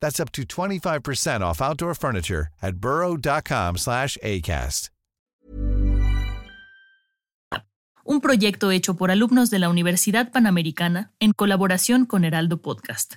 That's up to 25% off outdoor furniture at burrow.com slash ACAST. Un proyecto hecho por alumnos de la Universidad Panamericana en colaboración con Heraldo Podcast.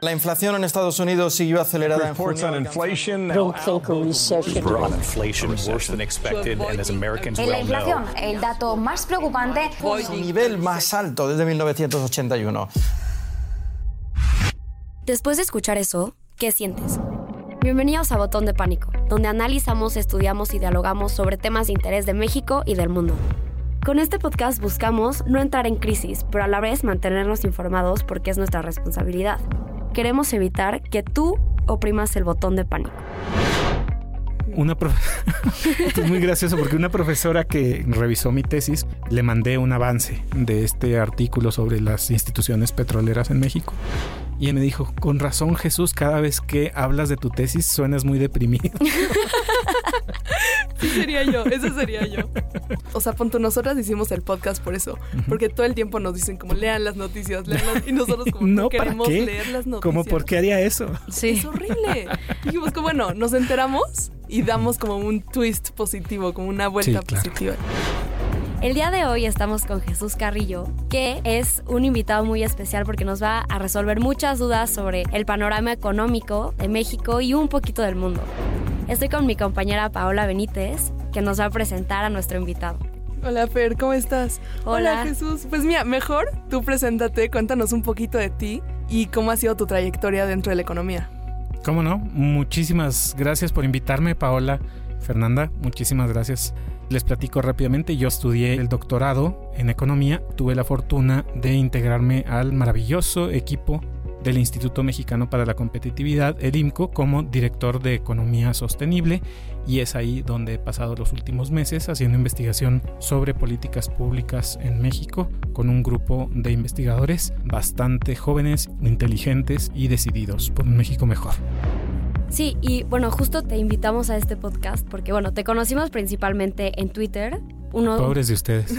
La inflación en Estados Unidos siguió acelerada en Reports junio. on inflation. don't think a recession. on inflation worse than expected, and as Americans En la inflación, el dato más preocupante Su nivel más alto desde 1981. Después de escuchar eso, ¿qué sientes? Bienvenidos a Botón de Pánico, donde analizamos, estudiamos y dialogamos sobre temas de interés de México y del mundo. Con este podcast buscamos no entrar en crisis, pero a la vez mantenernos informados porque es nuestra responsabilidad. Queremos evitar que tú oprimas el botón de pánico. Una profe- Esto es muy gracioso porque una profesora que revisó mi tesis le mandé un avance de este artículo sobre las instituciones petroleras en México. Y me dijo, con razón Jesús, cada vez que hablas de tu tesis suenas muy deprimido. Sí, sería yo, eso sería yo. O sea, punto, nosotras hicimos el podcast por eso. Porque todo el tiempo nos dicen como lean las noticias, lean las-", Y nosotros como no, no, ¿para queremos qué? leer las noticias. ¿Cómo por qué haría eso? Es horrible. Dijimos que bueno, nos enteramos y damos como un twist positivo, como una vuelta Sí, claro. positiva. El día de hoy estamos con Jesús Carrillo, que es un invitado muy especial porque nos va a resolver muchas dudas sobre el panorama económico de México y un poquito del mundo. Estoy con mi compañera Paola Benítez, que nos va a presentar a nuestro invitado. Hola Fer, ¿cómo estás? Hola. Jesús. Pues mira, mejor tú preséntate, cuéntanos un poquito de ti y cómo ha sido tu trayectoria dentro de la economía. ¿Cómo no? Muchísimas gracias por invitarme, Paola, Fernanda, muchísimas gracias. Les platico rápidamente, yo estudié el doctorado en economía, tuve la fortuna de integrarme al maravilloso equipo del Instituto Mexicano para la Competitividad, el IMCO, como director de Economía Sostenible y es ahí donde he pasado los últimos meses haciendo investigación sobre políticas públicas en México con un grupo de investigadores bastante jóvenes, inteligentes y decididos por un México mejor. Sí, y bueno, justo te invitamos a este podcast porque, bueno, te conocimos principalmente en Twitter. Uno... Pobres de ustedes.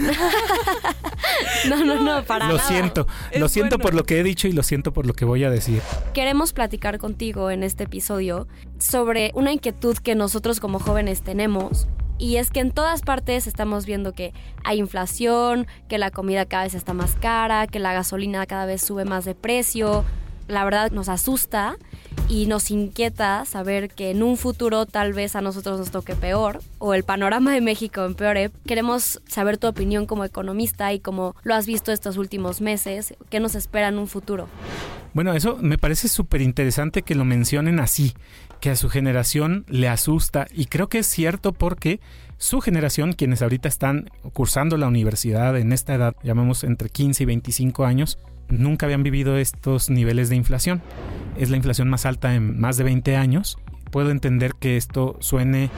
No, no, no, para Lo nada. siento, Es lo siento bueno. por lo que he dicho y lo siento por lo que voy a decir. Queremos platicar contigo en este episodio sobre una inquietud que nosotros como jóvenes tenemos. Y es que en todas partes estamos viendo que hay inflación, que la comida cada vez está más cara, que la gasolina cada vez sube más de precio. La verdad nos asusta y nos inquieta saber que en un futuro tal vez a nosotros nos toque peor o el panorama de México empeore. Queremos saber tu opinión como economista y cómo lo has visto estos últimos meses, qué nos espera en un futuro. Bueno, eso me parece súper interesante que lo mencionen así, que a su generación le asusta y creo que es cierto porque su generación, quienes ahorita están cursando la universidad en esta edad, llamemos entre 15 y 25 años, nunca habían vivido estos niveles de inflación. Es la inflación más alta en más de 20 años. Puedo entender que esto suene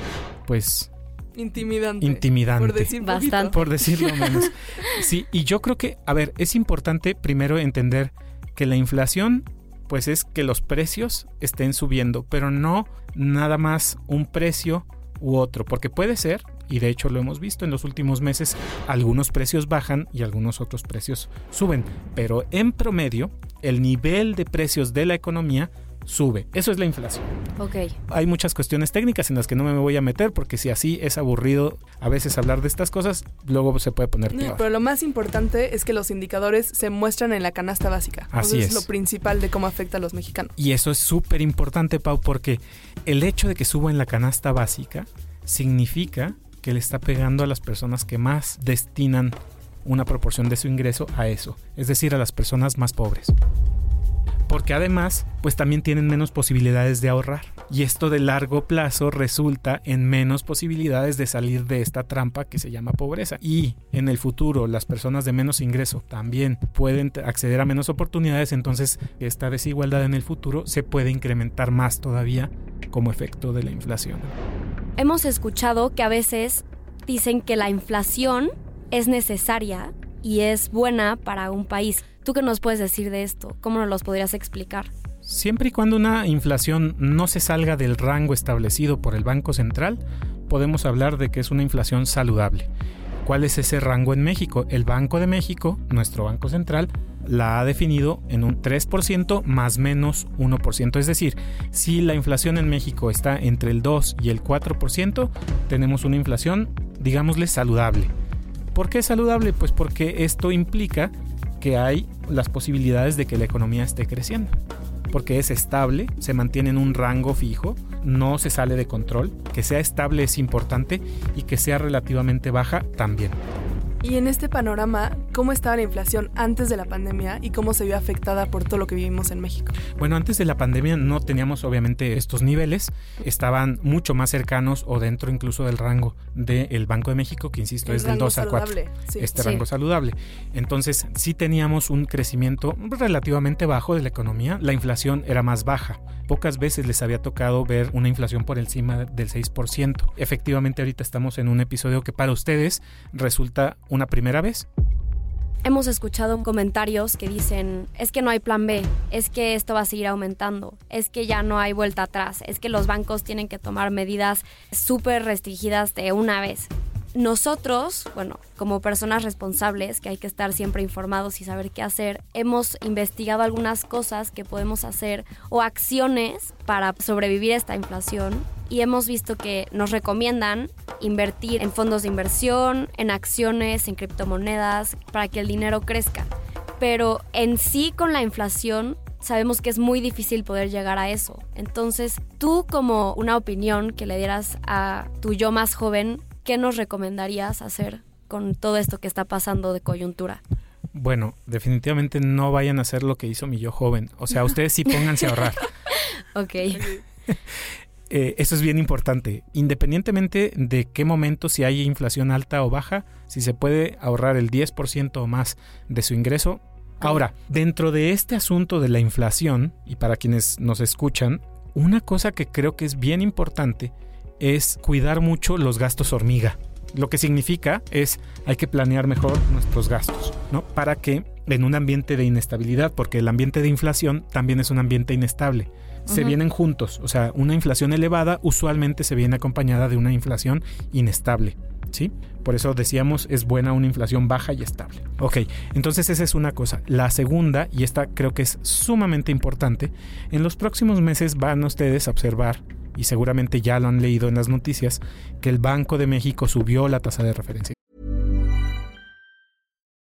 pues Intimidante. Intimidante. Por decir poquito. Bastante. por decirlo menos. Sí, y yo creo que, a ver, es importante primero entender que la inflación, pues es que los precios estén subiendo, pero no nada más un precio u otro, porque puede ser, y de hecho lo hemos visto en los últimos meses, algunos precios bajan y algunos otros precios suben, pero en promedio, el nivel de precios de la economía sube. Eso es la inflación. Ok. Hay muchas cuestiones técnicas en las que no me voy a meter porque si así es aburrido a veces hablar de estas cosas, luego se puede poner No, pero lo más importante es que los indicadores se muestran en la canasta básica. Así es. lo principal de cómo afecta a los mexicanos. Y eso es súper importante, Pau, porque el hecho de que suba en la canasta básica significa que le está pegando a las personas que más destinan una proporción de su ingreso a eso, es decir, a las personas más pobres porque además pues también tienen menos posibilidades de ahorrar y esto de largo plazo resulta en menos posibilidades de salir de esta trampa que se llama pobreza y en el futuro las personas de menos ingreso también pueden acceder a menos oportunidades entonces esta desigualdad en el futuro se puede incrementar más todavía como efecto de la inflación. Hemos escuchado que a veces dicen que la inflación es necesaria y es buena para un país. ¿Tú qué nos puedes decir de esto? ¿Cómo nos los podrías explicar? Siempre y cuando una inflación no se salga del rango establecido por el Banco Central, podemos hablar de que es una inflación saludable. ¿Cuál es ese rango en México? El Banco de México, nuestro Banco Central, la ha definido en un 3% más menos 1%. Es decir, si la inflación en México está entre el 2 y el 4%, tenemos una inflación, digámosle, saludable. ¿Por qué saludable? Pues porque esto implica que hay las posibilidades de que la economía esté creciendo. Porque es estable, se mantiene en un rango fijo, no se sale de control. Que sea estable es importante y que sea relativamente baja también. Y en este panorama, ¿cómo estaba la inflación antes de la pandemia y cómo se vio afectada por todo lo que vivimos en México? Bueno, antes de la pandemia no teníamos obviamente estos niveles, estaban mucho más cercanos o dentro incluso del rango del Banco de México, que insisto es del 2 a 4, este rango saludable. Entonces sí teníamos un crecimiento relativamente bajo de la economía, la inflación era más baja. Pocas veces les había tocado ver una inflación por encima del 6%. Efectivamente ahorita estamos en un episodio que para ustedes resulta una primera vez. Hemos escuchado comentarios que dicen, es que no hay plan B, es que esto va a seguir aumentando, es que ya no hay vuelta atrás, es que los bancos tienen que tomar medidas súper restringidas de una vez nosotros, bueno, como personas responsables, que hay que estar siempre informados y saber qué hacer, hemos investigado algunas cosas que podemos hacer o acciones para sobrevivir a esta inflación y hemos visto que nos recomiendan invertir en fondos de inversión, en acciones, en criptomonedas, para que el dinero crezca. Pero en sí con la inflación sabemos que es muy difícil poder llegar a eso. Entonces, tú como una opinión que le dieras a tu yo más joven, ¿qué nos recomendarías hacer con todo esto que está pasando de coyuntura? Bueno, definitivamente no vayan a hacer lo que hizo mi yo joven. O sea, ustedes sí pónganse a ahorrar. ok. Eh, eso es bien importante. Independientemente de qué momento, si hay inflación alta o baja, si se puede ahorrar el 10% o más de su ingreso. Ahora, dentro de este asunto de la inflación, y para quienes nos escuchan, una cosa que creo que es bien importante es cuidar mucho los gastos hormiga. Lo que significa es hay que planear mejor nuestros gastos, ¿no? Para que en un ambiente de inestabilidad, porque el ambiente de inflación también es un ambiente inestable, se vienen juntos, o sea, una inflación elevada usualmente se viene acompañada de una inflación inestable, ¿sí? Por eso decíamos es buena una inflación baja y estable. Ok, entonces esa es una cosa. La segunda, y esta creo que es sumamente importante, en los próximos meses van ustedes a observar y seguramente ya lo han leído en las noticias, que el Banco de México subió la tasa de referencia.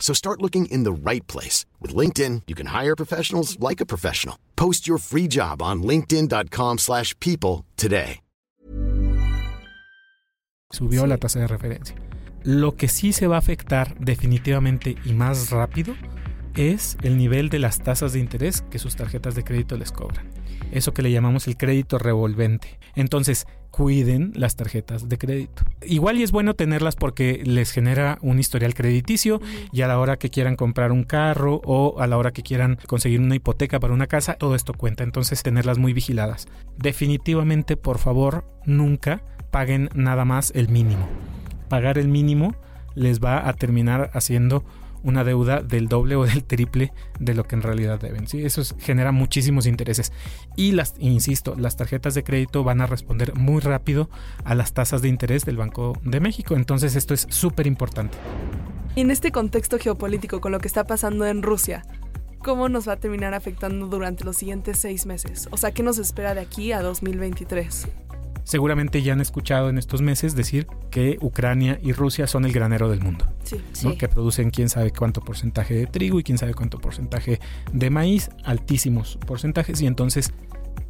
So start looking in the right place. With LinkedIn, you can hire professionals like a professional. Post your free job on linkedin.com slash people today. Subió la tasa de referencia. Lo que sí se va a afectar definitivamente y más rápido es el nivel de las tasas de interés que sus tarjetas de crédito les cobran. Eso que le llamamos el crédito revolvente. Entonces, cuiden las tarjetas de crédito. Igual y es bueno tenerlas porque les genera un historial crediticio y a la hora que quieran comprar un carro o a la hora que quieran conseguir una hipoteca para una casa, todo esto cuenta. Entonces tenerlas muy vigiladas. Definitivamente, por favor, nunca paguen nada más el mínimo. Pagar el mínimo les va a terminar haciendo una deuda del doble o del triple de lo que en realidad deben. ¿sí? Eso genera muchísimos intereses. Y las, insisto, las tarjetas de crédito van a responder muy rápido a las tasas de interés del Banco de México. Entonces esto es súper importante. En este contexto geopolítico con lo que está pasando en Rusia, ¿cómo nos va a terminar afectando durante los siguientes seis meses? O sea, ¿qué nos espera de aquí a 2023? Seguramente ya han escuchado en estos meses decir que Ucrania y Rusia son el granero del mundo. Sí, Que producen quién sabe cuánto porcentaje de trigo y quién sabe cuánto porcentaje de maíz, altísimos porcentajes, y entonces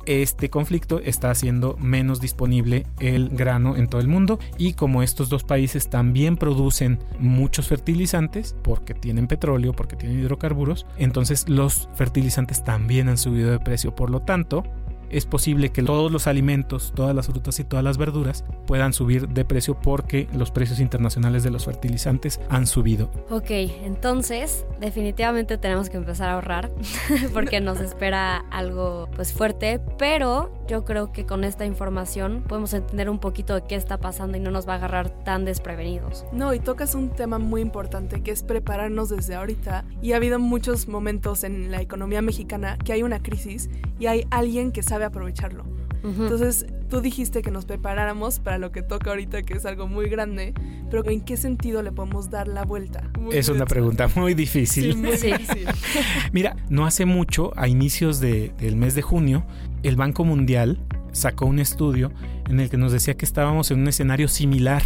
este conflicto está haciendo menos disponible el grano en todo el mundo y como estos dos países también producen muchos fertilizantes porque tienen petróleo, porque tienen hidrocarburos, entonces los fertilizantes también han subido de precio. Por lo tanto, es posible que todos los alimentos, todas las frutas y todas las verduras puedan subir de precio porque los precios internacionales de los fertilizantes han subido. Ok, entonces definitivamente tenemos que empezar a ahorrar porque nos espera algo pues fuerte, pero yo creo que con esta información podemos entender un poquito de qué está pasando y no nos va a agarrar tan desprevenidos. No, y tocas un tema muy importante que es prepararnos desde ahorita y ha habido muchos momentos en la economía mexicana que hay una crisis y hay alguien que sabe aprovecharlo. Entonces, tú dijiste que nos preparáramos para lo que toca ahorita, que es algo muy grande, pero ¿en qué sentido le podemos dar la vuelta? es una pregunta muy difícil. Mira, no hace mucho, a inicios del mes de junio, el Banco Mundial sacó un estudio en el que nos decía que estábamos en un escenario similar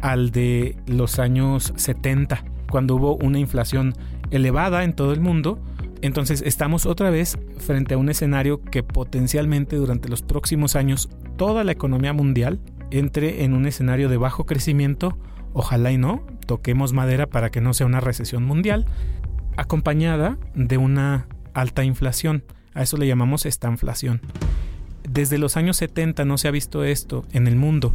al de los años 70, cuando hubo una inflación elevada en todo el mundo entonces estamos otra vez frente a un escenario que potencialmente durante los próximos años toda la economía mundial entre en un escenario de bajo crecimiento, ojalá y no, toquemos madera para que no sea una recesión mundial, acompañada de una alta inflación. A eso le llamamos estanflación. Desde los años 70 no se ha visto esto en el mundo.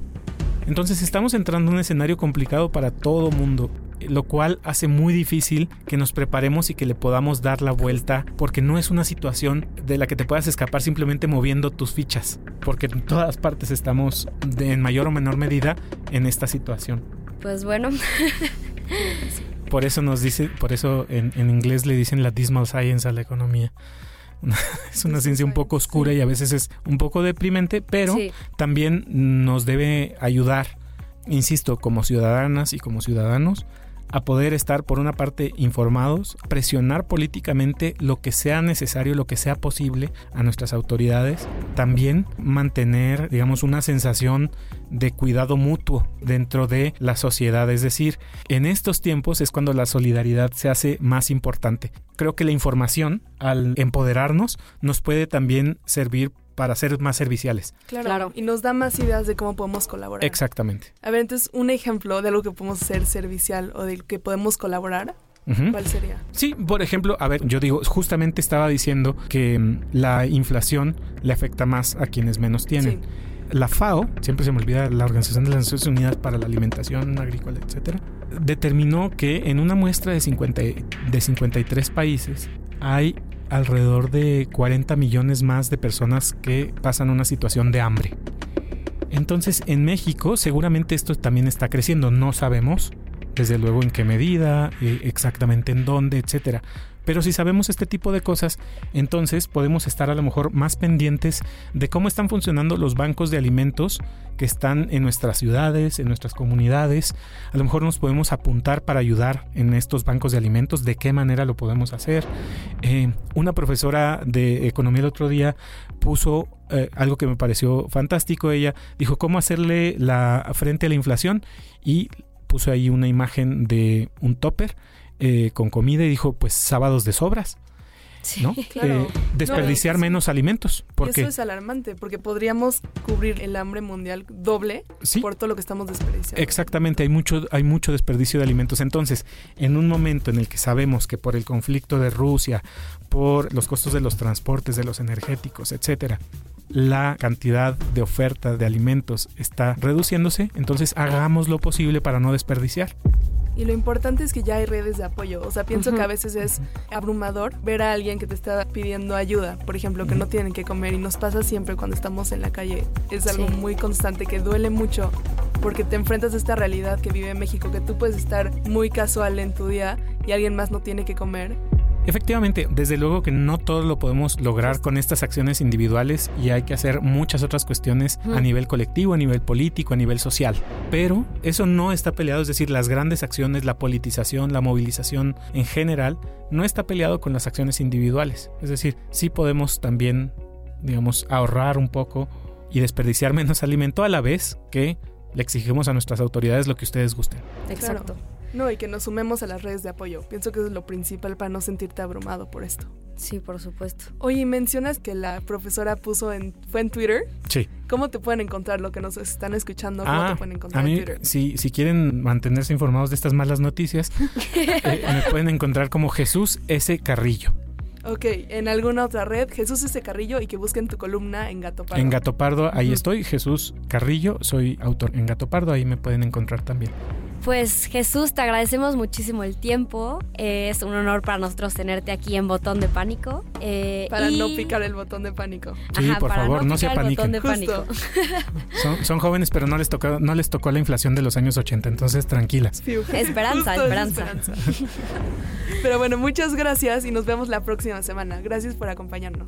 Entonces estamos entrando en un escenario complicado para todo mundo lo cual hace muy difícil que nos preparemos y que le podamos dar la vuelta, porque no es una situación de la que te puedas escapar simplemente moviendo tus fichas, porque en todas partes estamos de, en mayor o menor medida en esta situación. Pues bueno. por eso nos dice, por eso en, inglés le dicen la dismal science a la economía es una ciencia un poco oscura y a veces es un poco deprimente, pero también nos debe ayudar, insisto, como ciudadanas y como ciudadanos, a poder estar, por una parte, informados, presionar políticamente lo que sea necesario, lo que sea posible a nuestras autoridades, también mantener, digamos, una sensación de cuidado mutuo dentro de la sociedad. Es decir, en estos tiempos es cuando la solidaridad se hace más importante. Creo que la información, al empoderarnos, nos puede también servir para ser más serviciales. Claro. Y nos da más ideas de cómo podemos colaborar. Exactamente. A ver, entonces, un ejemplo de algo que podemos hacer servicial o de que podemos colaborar. ¿Cuál sería? Sí, por ejemplo, a ver, yo digo, justamente estaba diciendo que mm, la inflación le afecta más a quienes menos tienen. La FAO, siempre se me olvida la Organización de las Naciones Unidas para la Alimentación Agrícola, etcétera, determinó que en una muestra de, 50, de 53 países hay alrededor de 40 millones más de personas que pasan una situación de hambre. Entonces en México seguramente esto también está creciendo, no sabemos desde luego en qué medida, eh, exactamente en dónde, etcétera. Pero si sabemos este tipo de cosas, entonces podemos estar a lo mejor más pendientes de cómo están funcionando los bancos de alimentos que están en nuestras ciudades, en nuestras comunidades. A lo mejor nos podemos apuntar para ayudar en estos bancos de alimentos, de qué manera lo podemos hacer. Eh, una profesora de economía el otro día puso eh, algo que me pareció fantástico. Ella dijo cómo hacerle la frente a la inflación y puso ahí una imagen de un topper eh, con comida y dijo, pues sábados de sobras. ¿no? Eh, desperdiciar menos alimentos. Porque... Eso es alarmante, porque podríamos cubrir el hambre mundial doble por todo lo que estamos desperdiciando. Exactamente, hay mucho, hay mucho desperdicio de alimentos. Entonces, en un momento en el que sabemos que por el conflicto de Rusia, por los costos de los transportes, de los energéticos, etcétera, la cantidad de oferta de alimentos está reduciéndose, entonces hagamos lo posible para no desperdiciar. Y lo importante es que ya hay redes de apoyo. O sea, pienso que a veces es abrumador ver a alguien que te está pidiendo ayuda, por ejemplo, que no tienen que comer y nos pasa siempre cuando estamos en la calle. Es algo muy constante que duele mucho porque te enfrentas a esta realidad que vive México, que tú puedes estar muy casual en tu día y alguien más no tiene que comer Efectivamente, desde luego que no todo lo podemos lograr con estas acciones individuales y hay que hacer muchas otras cuestiones a nivel colectivo, a nivel político, a nivel social. Pero eso no está peleado, es decir, las grandes acciones, la politización, la movilización en general, no está peleado con las acciones individuales. Es decir, sí podemos también, digamos, ahorrar un poco y desperdiciar menos alimento a la vez que le exigimos a nuestras autoridades lo que ustedes gusten. Exacto. No, y que nos sumemos a las redes de apoyo. Pienso que es lo principal para no sentirte abrumado por esto. Sí, por supuesto. Oye, mencionas que la profesora puso en, fue en Twitter. Sí. ¿Cómo te pueden encontrar lo que nos están escuchando? ¿Cómo te Ah, pueden encontrar a mí, en Twitter? Si, si quieren mantenerse informados de estas malas noticias, eh, me pueden encontrar como Jesús S. Carrillo. Ok, en alguna otra red, Jesús S. Carrillo y que busquen tu columna en Gato Pardo. En Gato Pardo, ahí estoy, Jesús Carrillo, soy autor en Gato Pardo, ahí me pueden encontrar también. Pues Jesús, te agradecemos muchísimo el tiempo. Eh, es un honor para nosotros tenerte aquí en Botón de Pánico. Eh, Para y- no picar el botón de pánico. Sí, por para favor, no se picar el botón apaniquen. de pánico. Son, son jóvenes, pero no les, tocó, no les tocó la inflación de los años 80, entonces tranquilas. Esperanza, Justo es esperanza. Pero bueno, muchas gracias y nos vemos la próxima semana. Gracias por acompañarnos.